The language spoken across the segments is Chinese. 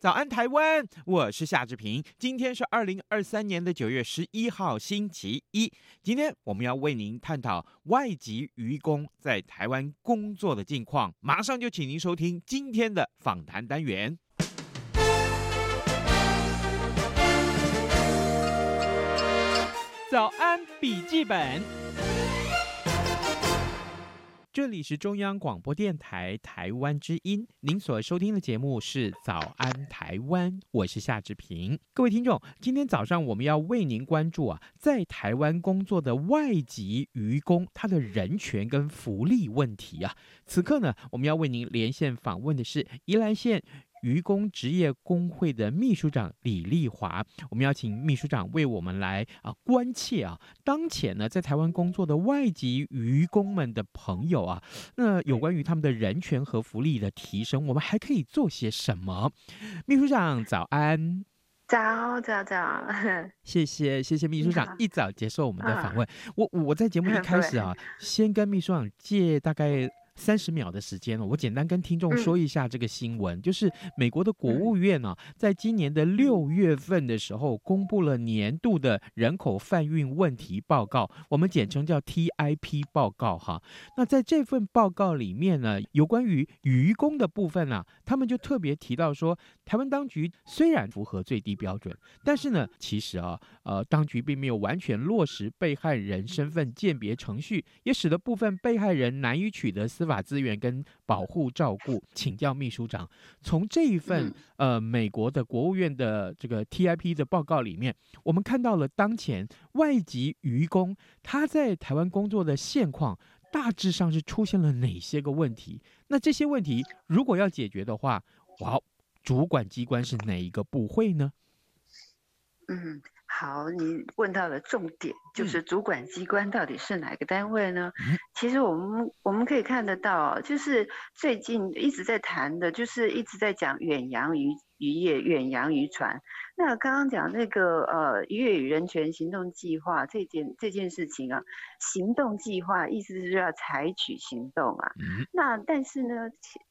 早安台湾，我是夏志平。今天是二零二三年的九月十一号，星期一。今天我们要为您探讨外籍渔工在台湾工作的近况。马上就请您收听今天的访谈单元。早安笔记本，这里是中央广播电台台湾之音，您所收听的节目是早安台湾，我是夏志平。各位听众，今天早上我们要为您关注啊，在台湾工作的外籍渔工，他的人权跟福利问题啊。此刻呢，我们要为您连线访问的是宜兰县。渔工职业工会的秘书长李丽华，我们要请秘书长为我们来啊关切啊，当前呢在台湾工作的外籍渔工们的朋友啊，那有关于他们的人权和福利的提升，我们还可以做些什么？秘书长早安，早早早，谢谢谢谢秘书长一早接受我们的访问。我我在节目一 开始啊，先跟秘书长借大概。三十秒的时间，我简单跟听众说一下这个新闻，嗯、就是美国的国务院呢、啊，在今年的六月份的时候，公布了年度的人口贩运问题报告，我们简称叫 TIP 报告哈。那在这份报告里面呢，有关于渔工的部分啊，他们就特别提到说，台湾当局虽然符合最低标准，但是呢，其实啊，呃，当局并没有完全落实被害人身份鉴别程序，也使得部分被害人难以取得司法资源跟保护照顾，请教秘书长，从这一份呃美国的国务院的这个 TIP 的报告里面，我们看到了当前外籍渔工他在台湾工作的现况，大致上是出现了哪些个问题？那这些问题如果要解决的话，哇，主管机关是哪一个部会呢？嗯。好，你问到了重点，就是主管机关到底是哪个单位呢？嗯、其实我们我们可以看得到，就是最近一直在谈的，就是一直在讲远洋渔渔业、远洋渔船。那刚刚讲那个呃渔业与人权行动计划这件这件事情啊，行动计划意思是要采取行动啊。嗯、那但是呢，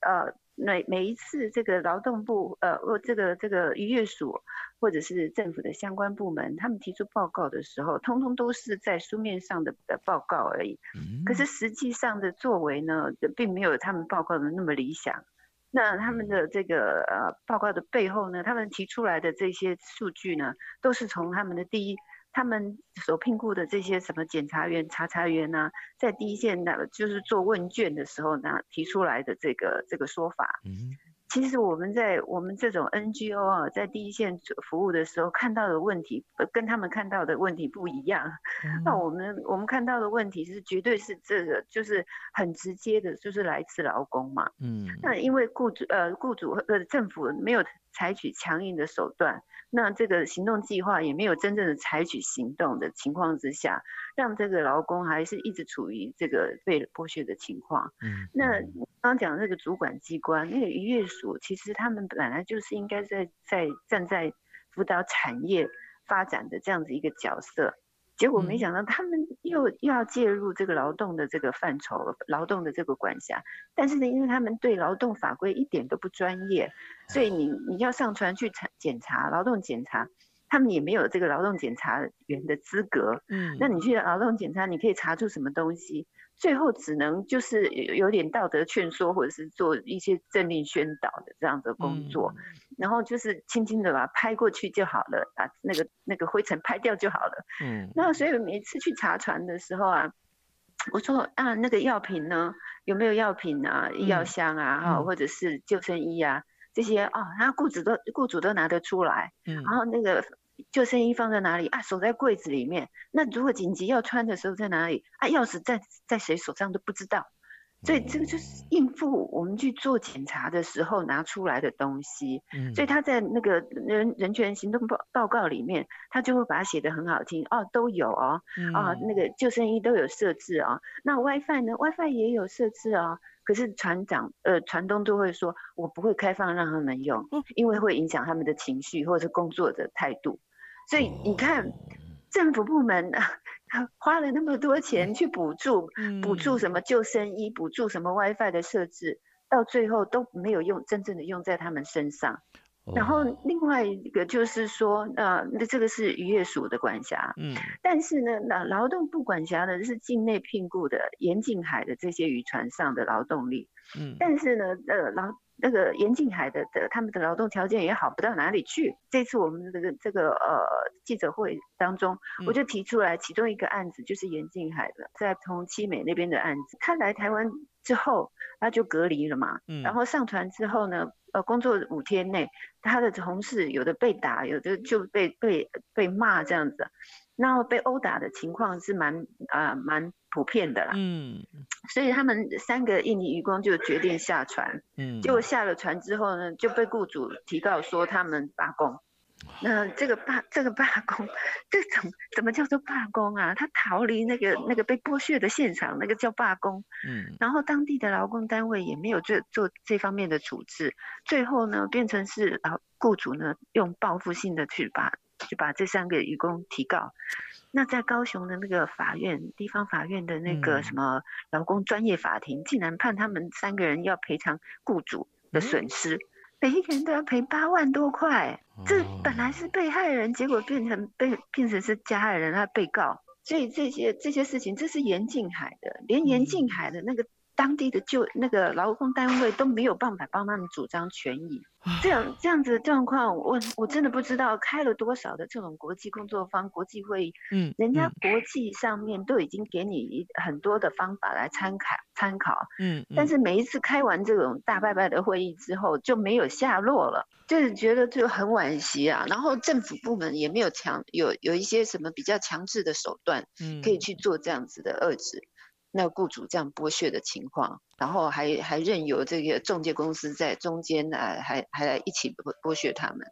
呃。每每一次这个劳动部呃，这个这个渔业署或者是政府的相关部门，他们提出报告的时候，通通都是在书面上的的报告而已。可是实际上的作为呢，并没有他们报告的那么理想。那他们的这个呃报告的背后呢，他们提出来的这些数据呢，都是从他们的第一。他们所聘雇的这些什么检察员、查查员呢、啊，在第一线的，就是做问卷的时候呢，提出来的这个这个说法。嗯，其实我们在我们这种 NGO 啊，在第一线服务的时候，看到的问题跟他们看到的问题不一样。嗯、那我们我们看到的问题是，绝对是这个，就是很直接的，就是来自劳工嘛。嗯，那因为雇主呃雇主呃政府没有采取强硬的手段。那这个行动计划也没有真正的采取行动的情况之下，让这个劳工还是一直处于这个被剥削的情况。嗯，那刚刚讲的那个主管机关，那个渔业署，其实他们本来就是应该在在站在辅导产业发展的这样子一个角色。结果没想到他们又又要介入这个劳动的这个范畴，劳动的这个管辖。但是呢，因为他们对劳动法规一点都不专业，所以你你要上船去检检查劳动检查，他们也没有这个劳动检查员的资格。嗯，那你去劳动检查，你可以查出什么东西？最后只能就是有点道德劝说，或者是做一些政令宣导的这样的工作，嗯、然后就是轻轻的把它拍过去就好了，把那个那个灰尘拍掉就好了。嗯，那所以每次去查船的时候啊，我说啊，那个药品呢，有没有药品啊，医药箱啊，哈、嗯，或者是救生衣啊，这些啊，他雇主都雇主都拿得出来。嗯，然后那个救生衣放在哪里啊？锁在柜子里面。那如果紧急要穿的时候在哪里啊？钥匙在在谁手上都不知道。所以这个就是应付我们去做检查的时候拿出来的东西。嗯，所以他在那个人人权行动报报告里面，他就会把它写得很好听哦，都有哦，嗯、啊，那个救生衣都有设置啊、哦。那 WiFi 呢？WiFi 也有设置啊、哦。可是船长呃船东都会说，我不会开放让他们用，因为会影响他们的情绪或者是工作的态度。所以你看，政府部门。花了那么多钱去补助，补助什么救生衣，补助什么 WiFi 的设置，到最后都没有用，真正的用在他们身上。然后另外一个就是说，呃，那这个是渔业署的管辖，嗯，但是呢，那劳动部管辖的是境内聘雇的沿近海的这些渔船上的劳动力，嗯，但是呢，呃，劳那个沿近海的的他们的劳动条件也好不到哪里去。这次我们这个这个呃记者会当中，我就提出来其中一个案子就是沿近海的，在从七美那边的案子，他来台湾之后他就隔离了嘛，嗯，然后上船之后呢。呃，工作五天内，他的同事有的被打，有的就被被被骂这样子，然后被殴打的情况是蛮啊蛮普遍的啦。嗯，所以他们三个印尼渔工就决定下船。嗯，结果下了船之后呢，就被雇主提告说他们罢工。那这个罢这个罢工，这怎怎么叫做罢工啊？他逃离那个那个被剥削的现场，那个叫罢工。嗯，然后当地的劳工单位也没有做做这方面的处置，最后呢变成是啊雇主呢用报复性的去把去把这三个渔工提告。那在高雄的那个法院，地方法院的那个什么劳工专业法庭，竟然判他们三个人要赔偿雇主的损失。嗯每一个人都要赔八万多块，这本来是被害人，结果变成被变成是加害人，他被告，所以这些这些事情，这是严静海的，连严静海的那个。当地的就那个劳工单位都没有办法帮他们主张权益，这样这样子的状况，我我真的不知道开了多少的这种国际工作方、国际会议，嗯，人家国际上面都已经给你很多的方法来参考参考，嗯，但是每一次开完这种大拜拜的会议之后就没有下落了，就是觉得就很惋惜啊。然后政府部门也没有强有有一些什么比较强制的手段，嗯，可以去做这样子的遏制。那雇主这样剥削的情况，然后还还任由这个中介公司在中间呢，还还来一起剥剥削他们。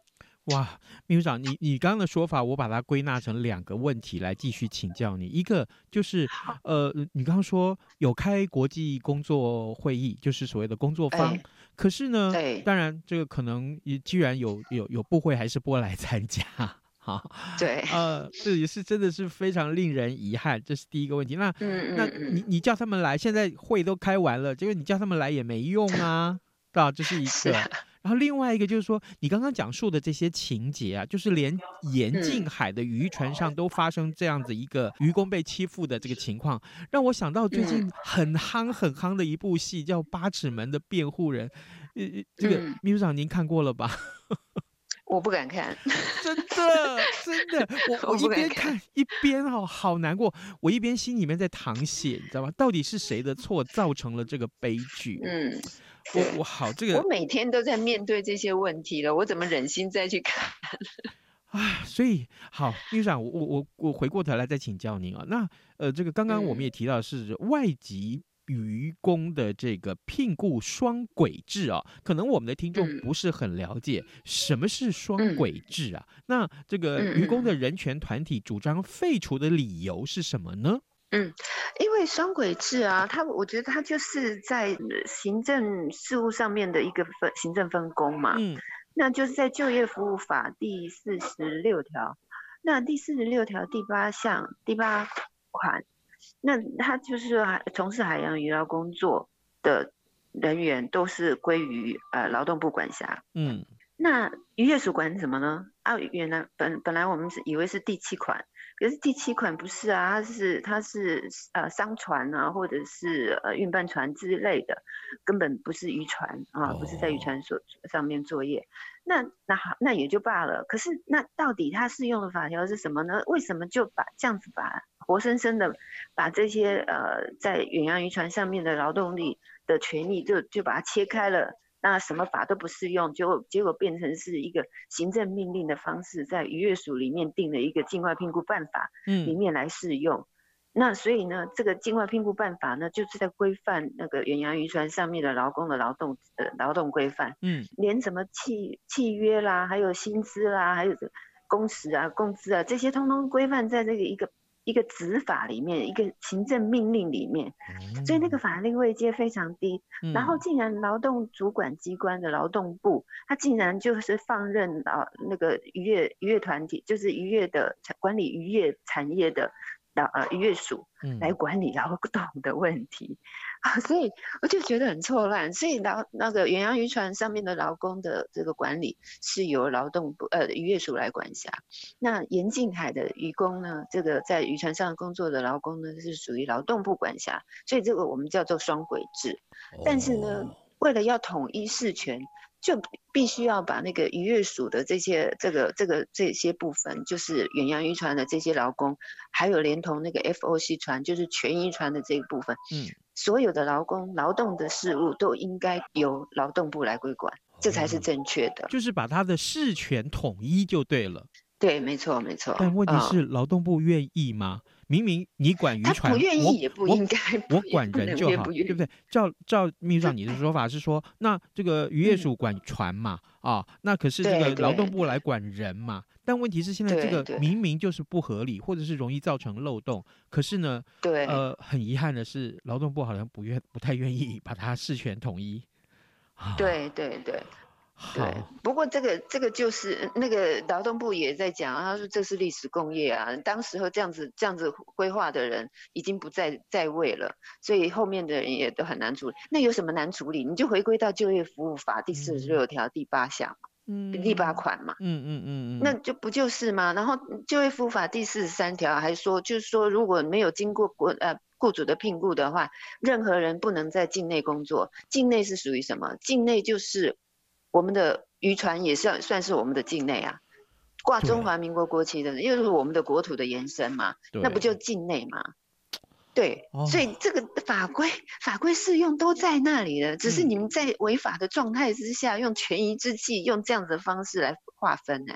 哇，秘书长，你你刚刚的说法，我把它归纳成两个问题来继续请教你。一个就是，呃，你刚刚说有开国际工作会议，就是所谓的工作方，哎、可是呢，对当然这个可能既然有有有部会还是不来参加。好，对，呃，这也是真的是非常令人遗憾，这是第一个问题。那，嗯、那你你叫他们来，现在会都开完了，结果你叫他们来也没用啊，对吧？这是一个。然后另外一个就是说，你刚刚讲述的这些情节啊，就是连严禁海的渔船上都发生这样子一个渔工被欺负的这个情况，让我想到最近很夯很夯的一部戏叫《八尺门的辩护人》，呃，这个秘书长您看过了吧？我不敢看，真的真的，我我一边看，一边哦，好难过。我一边心里面在淌血，你知道吗？到底是谁的错造成了这个悲剧？嗯，我我好这个，我每天都在面对这些问题了，我怎么忍心再去看？啊，所以好，秘书长，我我我回过头来再请教您啊。那呃，这个刚刚我们也提到是外籍。渔工的这个聘雇双轨制啊，可能我们的听众不是很了解什么是双轨制啊。嗯、那这个愚公的人权团体主张废除的理由是什么呢？嗯，因为双轨制啊，它我觉得它就是在行政事务上面的一个分行政分工嘛。嗯，那就是在就业服务法第四十六条，那第四十六条第八项第八款。那他就是说，从事海洋渔捞工作的人员都是归于呃劳动部管辖。嗯，那渔业署管什么呢？啊，原来本本来我们是以为是第七款，可是第七款不是啊，它是它是呃商船啊，或者是呃运办船之类的，根本不是渔船啊，不是在渔船所上面作业。那那好，那也就罢了。可是那到底它适用的法条是什么呢？为什么就把这样子把活生生的把这些呃在远洋渔船上面的劳动力的权利就就把它切开了？那什么法都不适用，结果结果变成是一个行政命令的方式，在渔业署里面定了一个境外评估办法，里面来适用。嗯、那所以呢，这个境外聘雇办法呢，就是在规范那个远洋渔船上面的劳工的劳动呃劳动规范，嗯，连什么契契约啦，还有薪资啦，还有工时啊、工资啊这些，通通规范在这个一个。一个执法里面，一个行政命令里面，所以那个法令位阶非常低。嗯、然后，竟然劳动主管机关的劳动部，他竟然就是放任啊那个渔业渔业团体，就是渔业的管理渔业产业的。呃，渔业署来管理劳动的问题，嗯、啊，所以我就觉得很错乱。所以劳那个远洋渔船上面的劳工的这个管理是由劳动部呃渔业署来管辖。那沿近海的渔工呢，这个在渔船上工作的劳工呢，是属于劳动部管辖。所以这个我们叫做双轨制。但是呢，哦、为了要统一事权。就必须要把那个渔业署的这些这个这个这些部分，就是远洋渔船的这些劳工，还有连同那个 FOC 船，就是全渔船的这一部分，嗯，所有的劳工劳动的事务都应该由劳动部来归管，这才是正确的。就是把他的事权统一就对了。对，没错，没错。但问题是，劳动部愿意吗？嗯明明你管渔船，他不愿意也不应该，我管人就好，对不对？照照秘书长 你的说法是说，那这个渔业署管船嘛，啊，那可是这个劳动部来管人嘛。但问题是现在这个明明就是不合理，或者是容易造成漏洞。可是呢，对，呃，很遗憾的是，劳动部好像不愿不太愿意把它事权统一。对 对对。对，不过这个这个就是那个劳动部也在讲，他说这是历史工业啊，当时候这样子这样子规划的人已经不在在位了，所以后面的人也都很难处理。那有什么难处理？你就回归到就业服务法第四十六条第八项，嗯，第八款嘛，嗯嗯嗯嗯，那就不就是吗？然后就业服务法第四十三条还说，就是说如果没有经过国呃雇主的聘雇的话，任何人不能在境内工作。境内是属于什么？境内就是。我们的渔船也算算是我们的境内啊，挂中华民国国旗的，又是我们的国土的延伸嘛，那不就境内嘛？对，所以这个法规法规适用都在那里了，只是你们在违法的状态之下，用权宜之计，用这样子的方式来划分呢。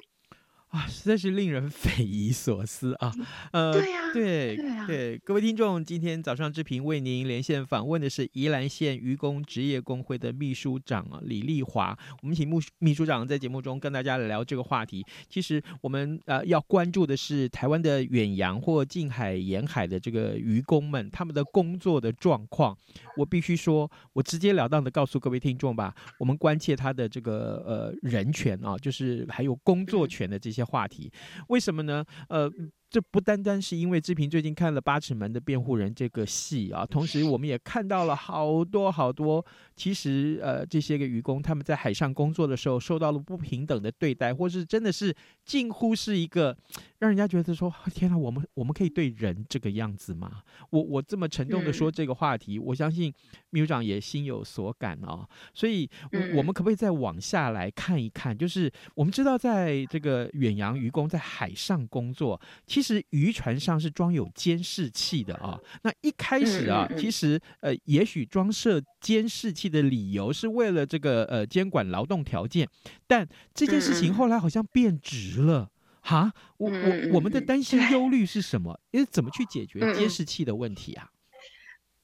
啊，实在是令人 匪夷所思啊！呃，对呀、啊，对，对，啊、对，各位听众，今天早上之频为您连线访问的是宜兰县渔工职业工会的秘书长啊李丽华。我们请秘秘书长在节目中跟大家来聊这个话题。其实我们呃要关注的是台湾的远洋或近海沿海的这个渔工们他们的工作的状况。我必须说，我直截了当的告诉各位听众吧，我们关切他的这个呃人权啊，就是还有工作权的这些。话题，为什么呢？呃。这不单单是因为志平最近看了《八尺门的辩护人》这个戏啊，同时我们也看到了好多好多，其实呃这些个渔工他们在海上工作的时候受到了不平等的对待，或是真的是近乎是一个让人家觉得说天哪，我们我们可以对人这个样子吗？我我这么沉重的说这个话题，我相信秘书长也心有所感啊。所以，我们可不可以再往下来看一看？就是我们知道，在这个远洋渔工在海上工作，其其实渔船上是装有监视器的啊。那一开始啊，其实呃，也许装设监视器的理由是为了这个呃监管劳动条件，但这件事情后来好像变质了哈。我我我们的担心忧虑是什么？因为怎么去解决监视器的问题啊？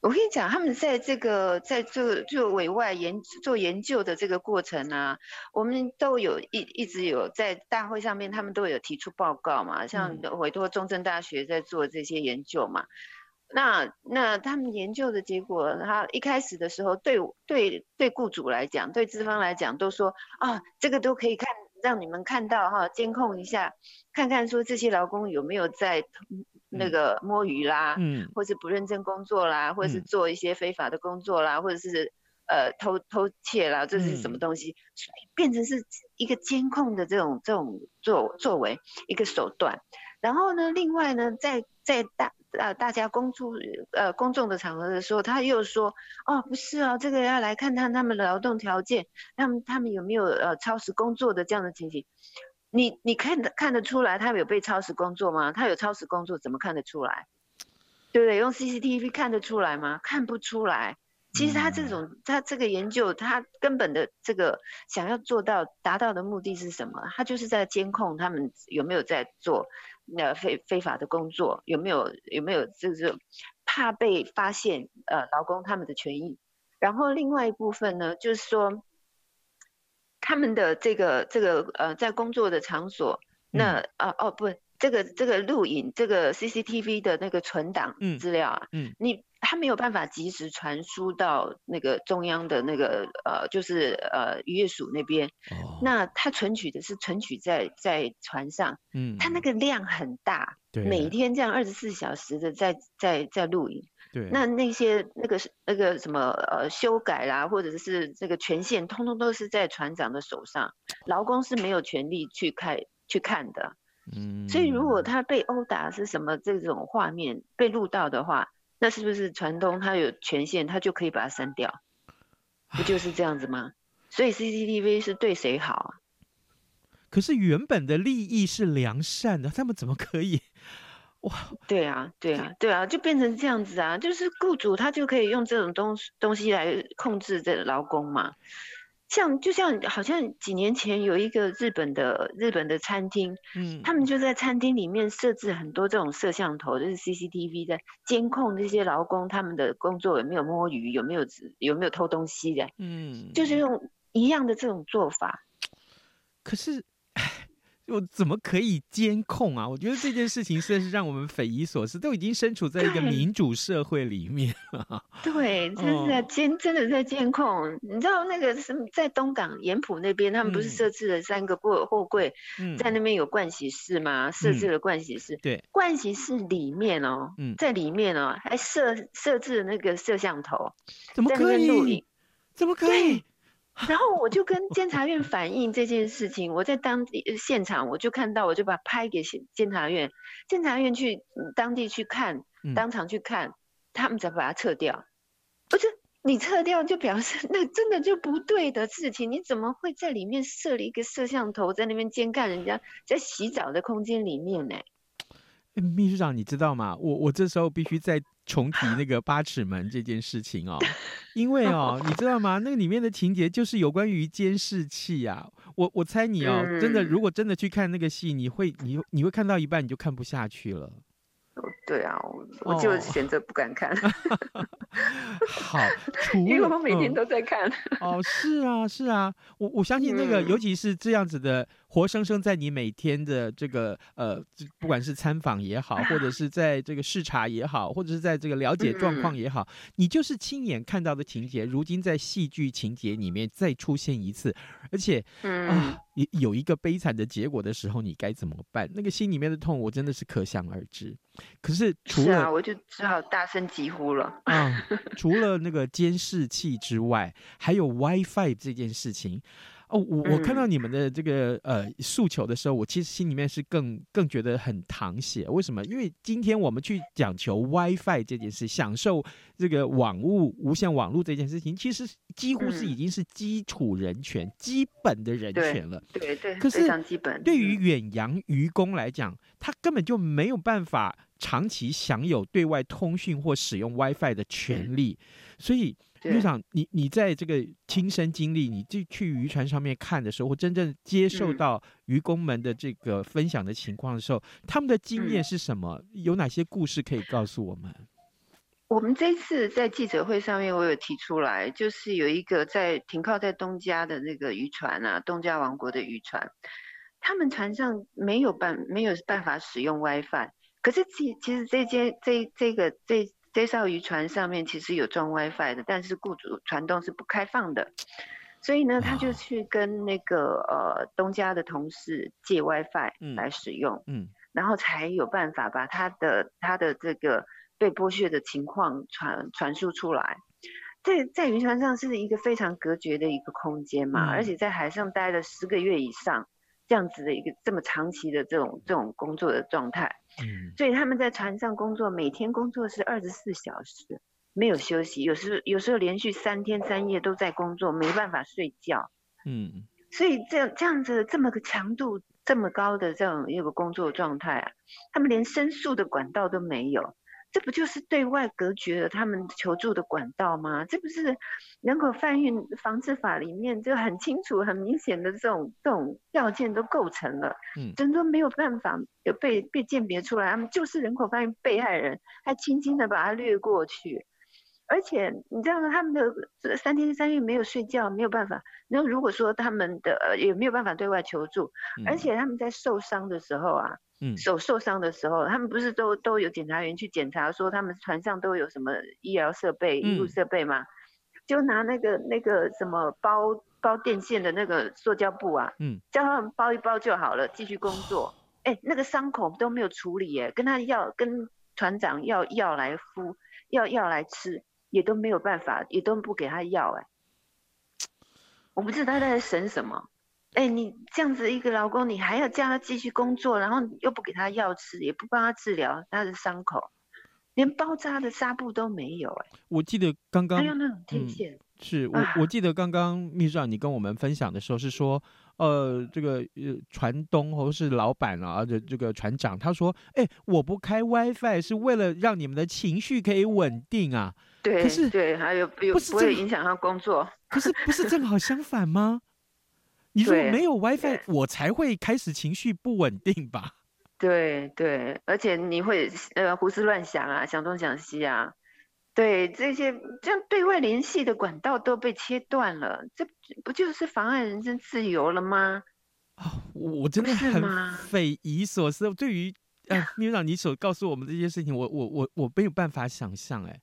我跟你讲，他们在这个在做做委外研做研究的这个过程啊，我们都有一一直有在大会上面，他们都有提出报告嘛，像委托中正大学在做这些研究嘛。那那他们研究的结果，他一开始的时候对对对雇主来讲，对资方来讲，都说啊，这个都可以看，让你们看到哈，监控一下，看看说这些劳工有没有在。那个摸鱼啦，嗯，或是不认真工作啦，嗯、或者是做一些非法的工作啦，嗯、或者是呃偷偷窃啦，这是什么东西？嗯、所以变成是一个监控的这种这种作作为一个手段。然后呢，另外呢，在在大呃大家公出呃公众的场合的时候，他又说哦不是哦，这个要来看看他们的劳动条件，他们他们有没有呃超时工作的这样的情形。你你看得看得出来他有被超时工作吗？他有超时工作怎么看得出来？对不对？用 CCTV 看得出来吗？看不出来。其实他这种他这个研究，他根本的这个想要做到达到的目的是什么？他就是在监控他们有没有在做呃非非法的工作，有没有有没有就是怕被发现呃劳工他们的权益。然后另外一部分呢，就是说他们的这个这个呃在工作的场所，那啊、呃、哦不。这个这个录影，这个 CCTV 的那个存档资料啊，嗯，嗯你他没有办法及时传输到那个中央的那个呃，就是呃渔业署那边，哦，那他存取的是存取在在船上，嗯，他那个量很大，对，每天这样二十四小时的在在在录影，对，那那些那个那个什么呃修改啦，或者是这个权限，通通都是在船长的手上，劳工是没有权利去看去看的。嗯，所以如果他被殴打是什么这种画面被录到的话，那是不是船东他有权限，他就可以把它删掉？不就是这样子吗？所以 CCTV 是对谁好啊？可是原本的利益是良善的，他们怎么可以？哇，对啊，对啊，对啊，就变成这样子啊，就是雇主他就可以用这种东东西来控制这劳工嘛。像就像好像几年前有一个日本的日本的餐厅，嗯，他们就在餐厅里面设置很多这种摄像头，就是 CCTV 在监控这些劳工他们的工作有没有摸鱼，有没有有没有偷东西的，嗯，就是用一样的这种做法。可是。我怎么可以监控啊？我觉得这件事情真是让我们匪夷所思。都已经身处在一个民主社会里面了，对，真的在监、哦，真的在监控。你知道那个什么，在东港盐埔那边，他们不是设置了三个货货柜，在那边有盥洗室吗？设、嗯、置了盥洗室，对，盥洗室里面哦，嗯、在里面哦，还设设置了那个摄像头，怎么可以？怎么可以？然后我就跟监察院反映这件事情，我在当地现场我就看到，我就把拍给监察院，监察院去当地去看，当场去看，他们才把它撤掉。不是你撤掉就表示 那真的就不对的事情，你怎么会在里面设了一个摄像头在那边监看人家在洗澡的空间里面呢？秘书长，你知道吗？我我这时候必须再重提那个八尺门这件事情哦，因为哦，你知道吗？那个里面的情节就是有关于监视器啊。我我猜你哦，真的，如果真的去看那个戏，你会你你会看到一半你就看不下去了。对啊，我就选择不敢看。哦、好，因为我每天都在看。哦，是啊，是啊，我我相信那个、嗯，尤其是这样子的，活生生在你每天的这个呃，不管是参访也好，或者是在这个视察也好，或者是在这个了解状况也好，嗯、你就是亲眼看到的情节，如今在戏剧情节里面再出现一次，而且啊。有有一个悲惨的结果的时候，你该怎么办？那个心里面的痛，我真的是可想而知。可是除了，是啊，我就只好大声疾呼了。啊，除了那个监视器之外，还有 WiFi 这件事情。哦，我我看到你们的这个呃诉求的时候，我其实心里面是更更觉得很淌血。为什么？因为今天我们去讲求 WiFi 这件事，享受这个网络无线网络这件事情，其实几乎是已经是基础人权、嗯、基本的人权了。对对，对，可是。对于远洋渔工来讲，他根本就没有办法长期享有对外通讯或使用 WiFi 的权利，所以。秘书长，你你在这个亲身经历，你就去渔船上面看的时候，或真正接受到渔工们的这个分享的情况的时候，他们的经验是什么？有哪些故事可以告诉我们？我们这次在记者会上面，我有提出来，就是有一个在停靠在东家的那个渔船啊，东家王国的渔船，他们船上没有办没有办法使用 WiFi，可是其其实这间这这个这。这艘渔船上面其实有装 WiFi 的，但是雇主船东是不开放的，所以呢，他就去跟那个呃东家的同事借 WiFi 来使用，嗯，嗯，然后才有办法把他的他的这个被剥削的情况传传输出来。在在渔船上是一个非常隔绝的一个空间嘛，嗯，而且在海上待了十个月以上，这样子的一个这么长期的这种这种工作的状态。嗯，所以他们在船上工作，每天工作是二十四小时，没有休息，有时有时候连续三天三夜都在工作，没办法睡觉。嗯，所以这样这样子这么个强度这么高的这样一个工作状态啊，他们连申诉的管道都没有，这不就是对外隔绝了他们求助的管道吗？这不是人口贩运防治法里面就很清楚、很明显的这种这种要件都构成了，嗯，真都没有办法有被被鉴别出来，他们就是人口贩运被害人，还轻轻的把它略过去。而且你知道吗？他们的三天三夜没有睡觉，没有办法。然后如果说他们的也没有办法对外求助，嗯、而且他们在受伤的时候啊，嗯，手受伤的时候，他们不是都都有检查员去检查说他们船上都有什么医疗设备、医护设备吗？嗯、就拿那个那个什么包包电线的那个塑胶布啊，嗯，叫他们包一包就好了，继续工作。哎、欸，那个伤口都没有处理，哎，跟他要跟船长要药来敷，要药来吃。也都没有办法，也都不给他药哎，我不知道他在省什么。哎，你这样子一个老公，你还要叫他继续工作，然后又不给他药吃，也不帮他治疗他的伤口，连包扎的纱布都没有哎。我记得刚刚还有那种天线。嗯是我，我记得刚刚秘书长你跟我们分享的时候是说，呃，这个呃船东或是老板啊，这这个船长他说，哎、欸，我不开 WiFi 是为了让你们的情绪可以稳定啊。对，可是对，还有不不会影响他工作。可是不是正好相反吗？你说没有 WiFi，我才会开始情绪不稳定吧？对对，而且你会呃胡思乱想啊，想东想西啊。对这些这样对外联系的管道都被切断了，这不就是妨碍人身自由了吗？啊、哦，我真的很匪夷所思。对于呃，秘书长，你所告诉我们这些事情，我我我我没有办法想象，哎，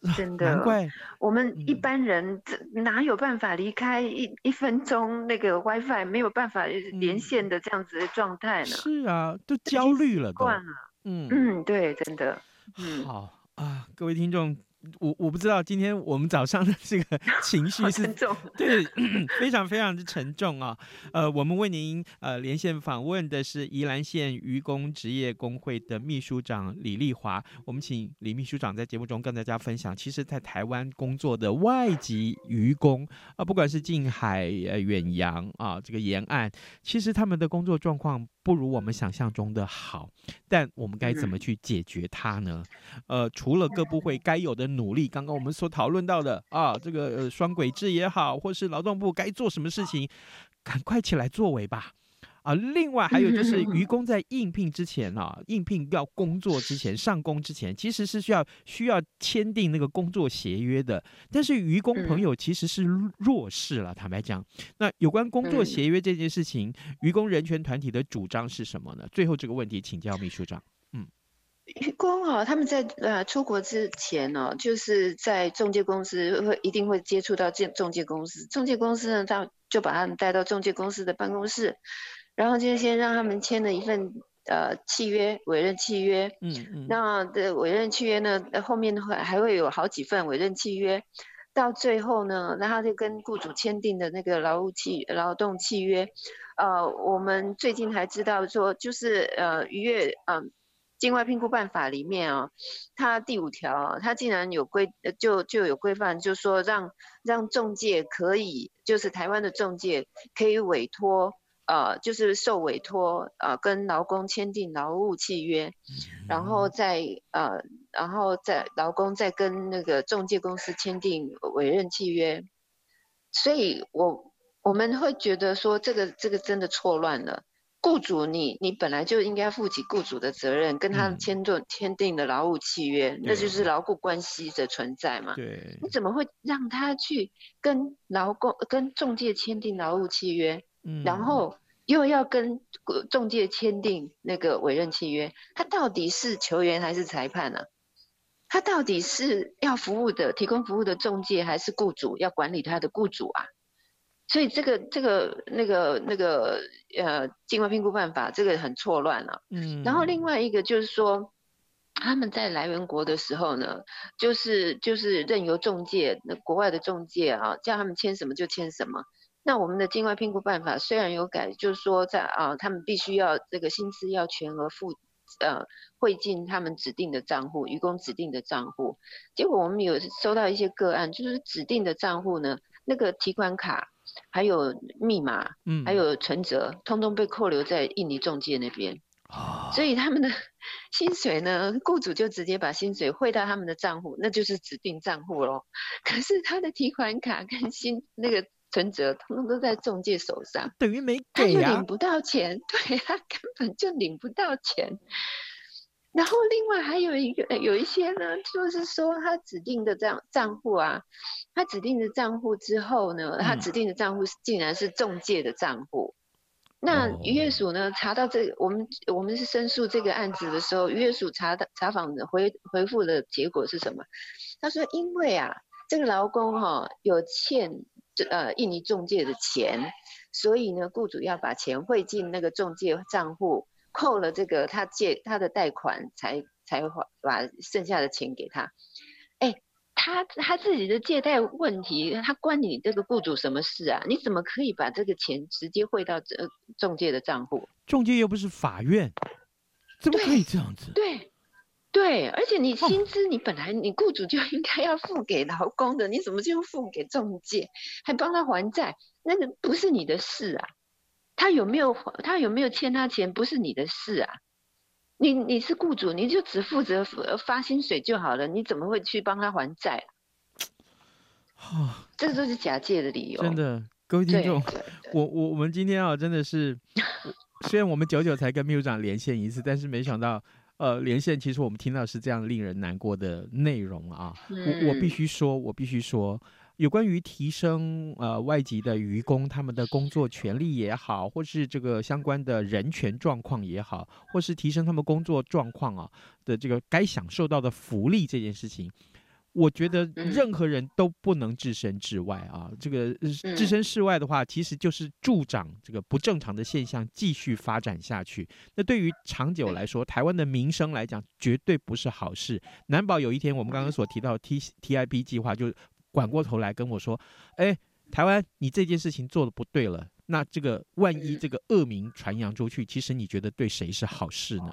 真的，难怪我们一般人这哪有办法离开一一分钟那个 WiFi 没有办法连线的这样子的状态呢？是啊，都焦虑了，惯了。嗯嗯，对，真的。嗯，好。啊，各位听众，我我不知道今天我们早上的这个 情绪是重，对，非常非常的沉重啊。呃，我们为您呃连线访问的是宜兰县渔工职业工会的秘书长李丽华。我们请李秘书长在节目中跟大家分享，其实，在台湾工作的外籍渔工啊，不管是近海呃远洋啊，这个沿岸，其实他们的工作状况。不如我们想象中的好，但我们该怎么去解决它呢？呃，除了各部会该有的努力，刚刚我们所讨论到的啊，这个呃双轨制也好，或是劳动部该做什么事情，赶快起来作为吧。啊，另外还有就是，愚公在应聘之前啊，应聘要工作之前，上工之前，其实是需要需要签订那个工作协约的。但是愚公朋友其实是弱势了，坦白讲。那有关工作协约这件事情，愚公人权团体的主张是什么呢？最后这个问题请教秘书长。嗯，渔工啊，他们在呃出国之前呢，就是在中介公司会一定会接触到中中介公司，中介公司呢，他就把他们带到中介公司的办公室。然后就先让他们签了一份呃契约，委任契约。嗯嗯。那的委任契约呢，后面会还会有好几份委任契约，到最后呢，然后就跟雇主签订的那个劳务契劳动契约。呃，我们最近还知道说，就是呃逾越嗯境外聘雇办法里面啊，它第五条，它竟然有规就就有规范，就是说让让中介可以，就是台湾的中介可以委托。呃，就是受委托，呃，跟劳工签订劳务契约，然后再呃，然后再劳工再跟那个中介公司签订委任契约，所以我我们会觉得说，这个这个真的错乱了。雇主你，你你本来就应该负起雇主的责任，跟他签订签订的劳务契约，嗯、那就是劳雇关系的存在嘛。对，你怎么会让他去跟劳工跟中介签订劳务契约？然后又要跟中介签订那个委任契约，他到底是球员还是裁判呢？他到底是要服务的、提供服务的中介，还是雇主要管理他的雇主啊？所以这个、这个、那个、那个呃，境外评估办法这个很错乱了。嗯。然后另外一个就是说，他们在来源国的时候呢，就是就是任由中介，那国外的中介啊，叫他们签什么就签什么。那我们的境外聘雇办法虽然有改，就是说在啊，他们必须要这个薪资要全额付，呃，汇进他们指定的账户，渔工指定的账户。结果我们有收到一些个案，就是指定的账户呢，那个提款卡还有密码，嗯，还有存折，通通被扣留在印尼中介那边。啊。所以他们的 薪水呢，雇主就直接把薪水汇到他们的账户，那就是指定账户喽。可是他的提款卡跟薪那个存折，通通都在中介手上，等于没给啊，他就领不到钱，对，他根本就领不到钱。然后另外还有一个有一些呢，就是说他指定的账账户啊，他指定的账户之后呢，他指定的账户竟然是中介的账户。那渔业署呢查到这个，我们我们是申诉这个案子的时候，渔业署查的查访的回回复的结果是什么？他说因为啊，这个劳工哈、哦、有欠这呃印尼中介的钱，所以呢，雇主要把钱汇进那个中介账户。扣了这个他借他的贷款才才把剩下的钱给他，哎，他他自己的借贷问题，他关你这个雇主什么事啊？你怎么可以把这个钱直接汇到这中介的账户？中介又不是法院，怎么可以这样子？对对，而且你薪资你本来你雇主就应该要付给劳工的，你怎么就付给中介，还帮他还债？那个不是你的事啊。他有没有他有没有欠他钱，不是你的事啊！你你是雇主，你就只负责发薪水就好了，你怎么会去帮他还债啊？这都是假借的理由。真的，各位听众，我我我们今天啊，真的是，虽然我们久久才跟秘书长连线一次，但是没想到，呃，连线其实我们听到是这样令人难过的内容啊！嗯、我我必须说，我必须说。有关于提升呃外籍的渔工他们的工作权利也好，或是这个相关的人权状况也好，或是提升他们工作状况啊的这个该享受到的福利这件事情，我觉得任何人都不能置身事外啊。这个置身事外的话，其实就是助长这个不正常的现象继续发展下去。那对于长久来说，台湾的民生来讲，绝对不是好事。难保有一天，我们刚刚所提到 T TIP 计划就。转过头来跟我说：“哎，台湾，你这件事情做的不对了。那这个万一这个恶名传扬出去，其实你觉得对谁是好事呢？”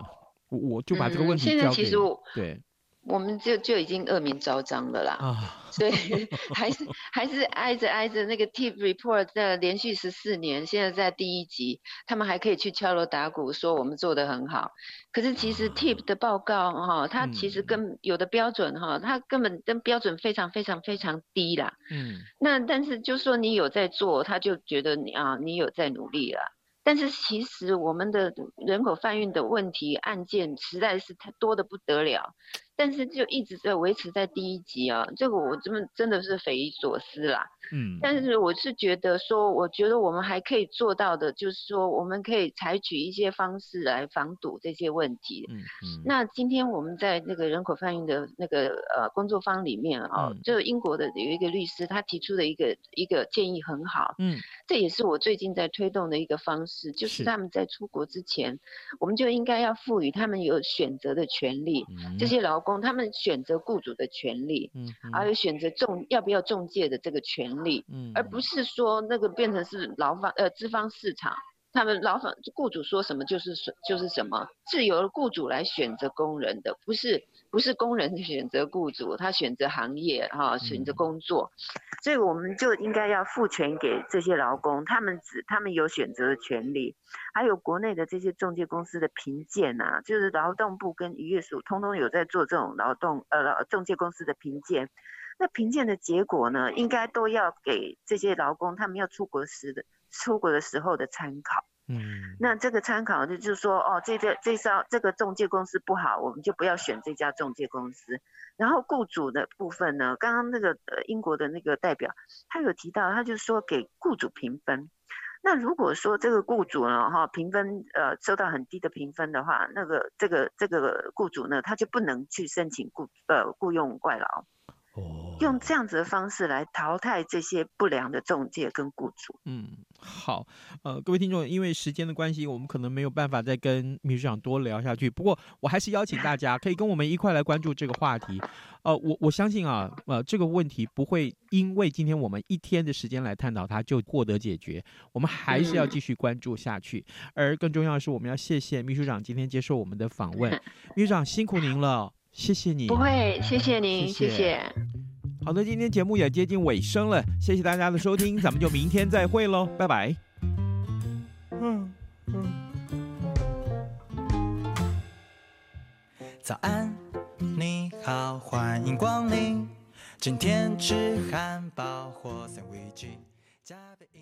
我我就把这个问题交给你。对。我们就就已经恶名昭彰了啦，啊、所以 还是还是挨着挨着那个 TIP report 在连续十四年，现在在第一集，他们还可以去敲锣打鼓说我们做得很好。可是其实 TIP 的报告哈，它其实跟有的标准哈，它根本跟标准非常非常非常低啦。嗯，那但是就说你有在做，他就觉得你啊，你有在努力了。但是其实我们的人口贩运的问题案件实在是太多得不得了，但是就一直在维持在第一集啊，这个我真的真的是匪夷所思啦。嗯，但是我是觉得说，我觉得我们还可以做到的，就是说我们可以采取一些方式来防堵这些问题。嗯嗯。那今天我们在那个人口贩运的那个呃工作坊里面啊，嗯、就英国的有一个律师他提出的一个一个建议很好。嗯。这也是我最近在推动的一个方式，就是他们在出国之前，我们就应该要赋予他们有选择的权利。嗯、这些劳工他们选择雇主的权利，嗯，还有选择中要不要中介的这个权利。嗯，而不是说那个变成是劳方呃资方市场，他们劳方雇主说什么就是就是什么，是由雇主来选择工人的，不是不是工人选择雇主，他选择行业哈，选择工作，所以我们就应该要赋权给这些劳工，他们只他们有选择的权利，还有国内的这些中介公司的评鉴啊，就是劳动部跟渔业署通通有在做这种劳动呃中介公司的评鉴。那评鉴的结果呢，应该都要给这些劳工他们要出国时的出国的时候的参考。嗯，那这个参考就就是说，哦，这个这艘这个中介公司不好，我们就不要选这家中介公司。然后雇主的部分呢，刚刚那个呃英国的那个代表，他有提到，他就说给雇主评分。那如果说这个雇主呢，哈评分呃收到很低的评分的话，那个这个这个雇主呢，他就不能去申请雇呃雇佣外劳。用这样子的方式来淘汰这些不良的中介跟雇主。嗯，好，呃，各位听众，因为时间的关系，我们可能没有办法再跟秘书长多聊下去。不过，我还是邀请大家可以跟我们一块来关注这个话题。呃，我我相信啊，呃，这个问题不会因为今天我们一天的时间来探讨它就获得解决，我们还是要继续关注下去。嗯、而更重要的是，我们要谢谢秘书长今天接受我们的访问。秘书长辛苦您了。谢谢你，不会，谢谢您，谢谢。谢谢。好的，今天节目也接近尾声了，谢谢大家的收听，咱们就明天再会喽，拜拜。嗯嗯。早安，你好，欢迎光临。今天吃汉堡或三明治，加杯饮